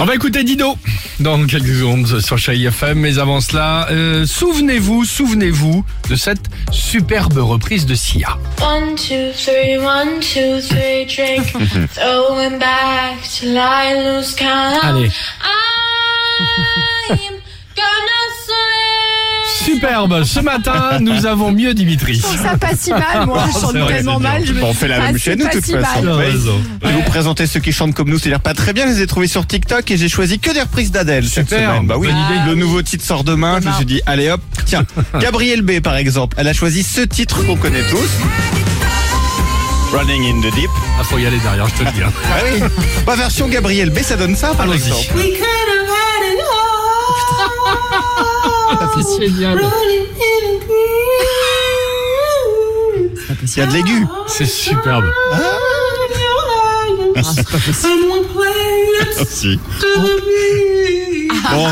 On va écouter Dido dans quelques secondes sur Chérie FM, mais avant cela, euh, souvenez-vous, souvenez-vous de cette superbe reprise de Sia. One, two, three, one, two, three, drink. Throwing back till I lose count. Allez. Superbe, ce matin, nous avons mieux Dimitri. ça pas si mal, moi je C'est chante vrai, tellement mal. Je me on fait la ah, même c'est chez nous, pas de toute si façon. Je vais vous présenter ceux qui chantent comme nous, c'est-à-dire pas très bien. Je les ai trouvés sur TikTok et j'ai choisi que des reprises d'Adèle cette Super, semaine. Bah oui, le nouveau titre sort demain. Je me suis dit, allez hop, tiens, Gabrielle B par exemple, elle a choisi ce titre qu'on connaît tous. Running in the Deep. Ah, faut y aller derrière, je te le dis. hein. Ah oui. Bah, version Gabrielle B, ça donne ça par exemple. C'est génial. Running in the Il y a de l'aigu. C'est superbe. Si. to me. Bon,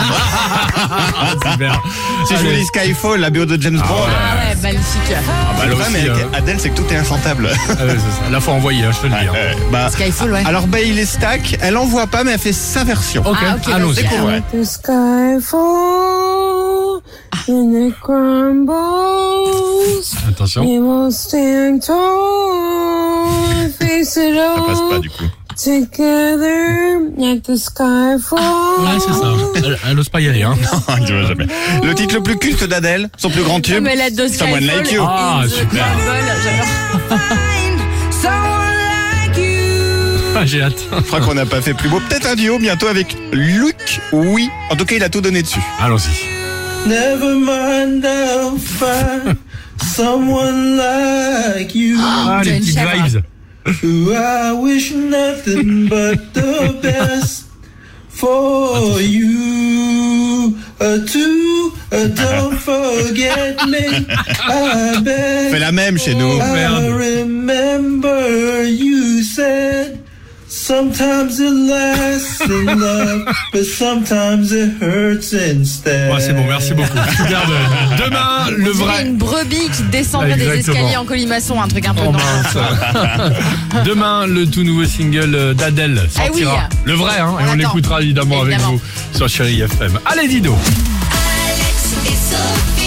Super. si je vous Allez. dis Skyfall, la BO de James Bond. Ah ouais, magnifique. bah, le problème aussi, avec hein. Adèle, c'est que tout est infantable. Ah ouais, c'est ça. Là, faut envoyer, hein, je te le dis. hein. Euh, bah, Skyfall, ouais. alors Bailey Stack, elle en voit pas, mais elle fait sa version. Ok, Ah, ok, allons-y. Découvrez. The it crumbles. Attention. We will stand tall, face it Ça passe pas all du coup. together. Let the sky fall. Ouais, c'est ça. Elle, elle ose pas y aller, hein. Tu vois jamais. Le titre le plus culte d'Adèle, son plus grand tube, Mais la de Someone Skyfall. Like You. Ah, super. Ah, J'ai hâte. Je crois qu'on n'a pas fait plus beau. Peut-être un duo bientôt avec Luc, oui. En tout cas, il a tout donné dessus. Allons-y. Never mind, I'll find someone like you. Ah, les petites vibes. Who I wish nothing but the best for you. Uh, too, uh, don't forget me. I Fait beg. la même chez nous. I remember sometimes it lasts in love, but sometimes it hurts instead. Ouais, c'est bon, merci beaucoup. Superbe. Demain, le vrai. Une brebis qui descendrait des escaliers en colimaçon, un truc un peu Oh. Demain, le tout nouveau single euh, d'Adèle sortira. Eh oui. Le vrai, hein, et On l'écoutera évidemment, avec vous sur Chérie FM. Allez, Dido. Alex et Sophie.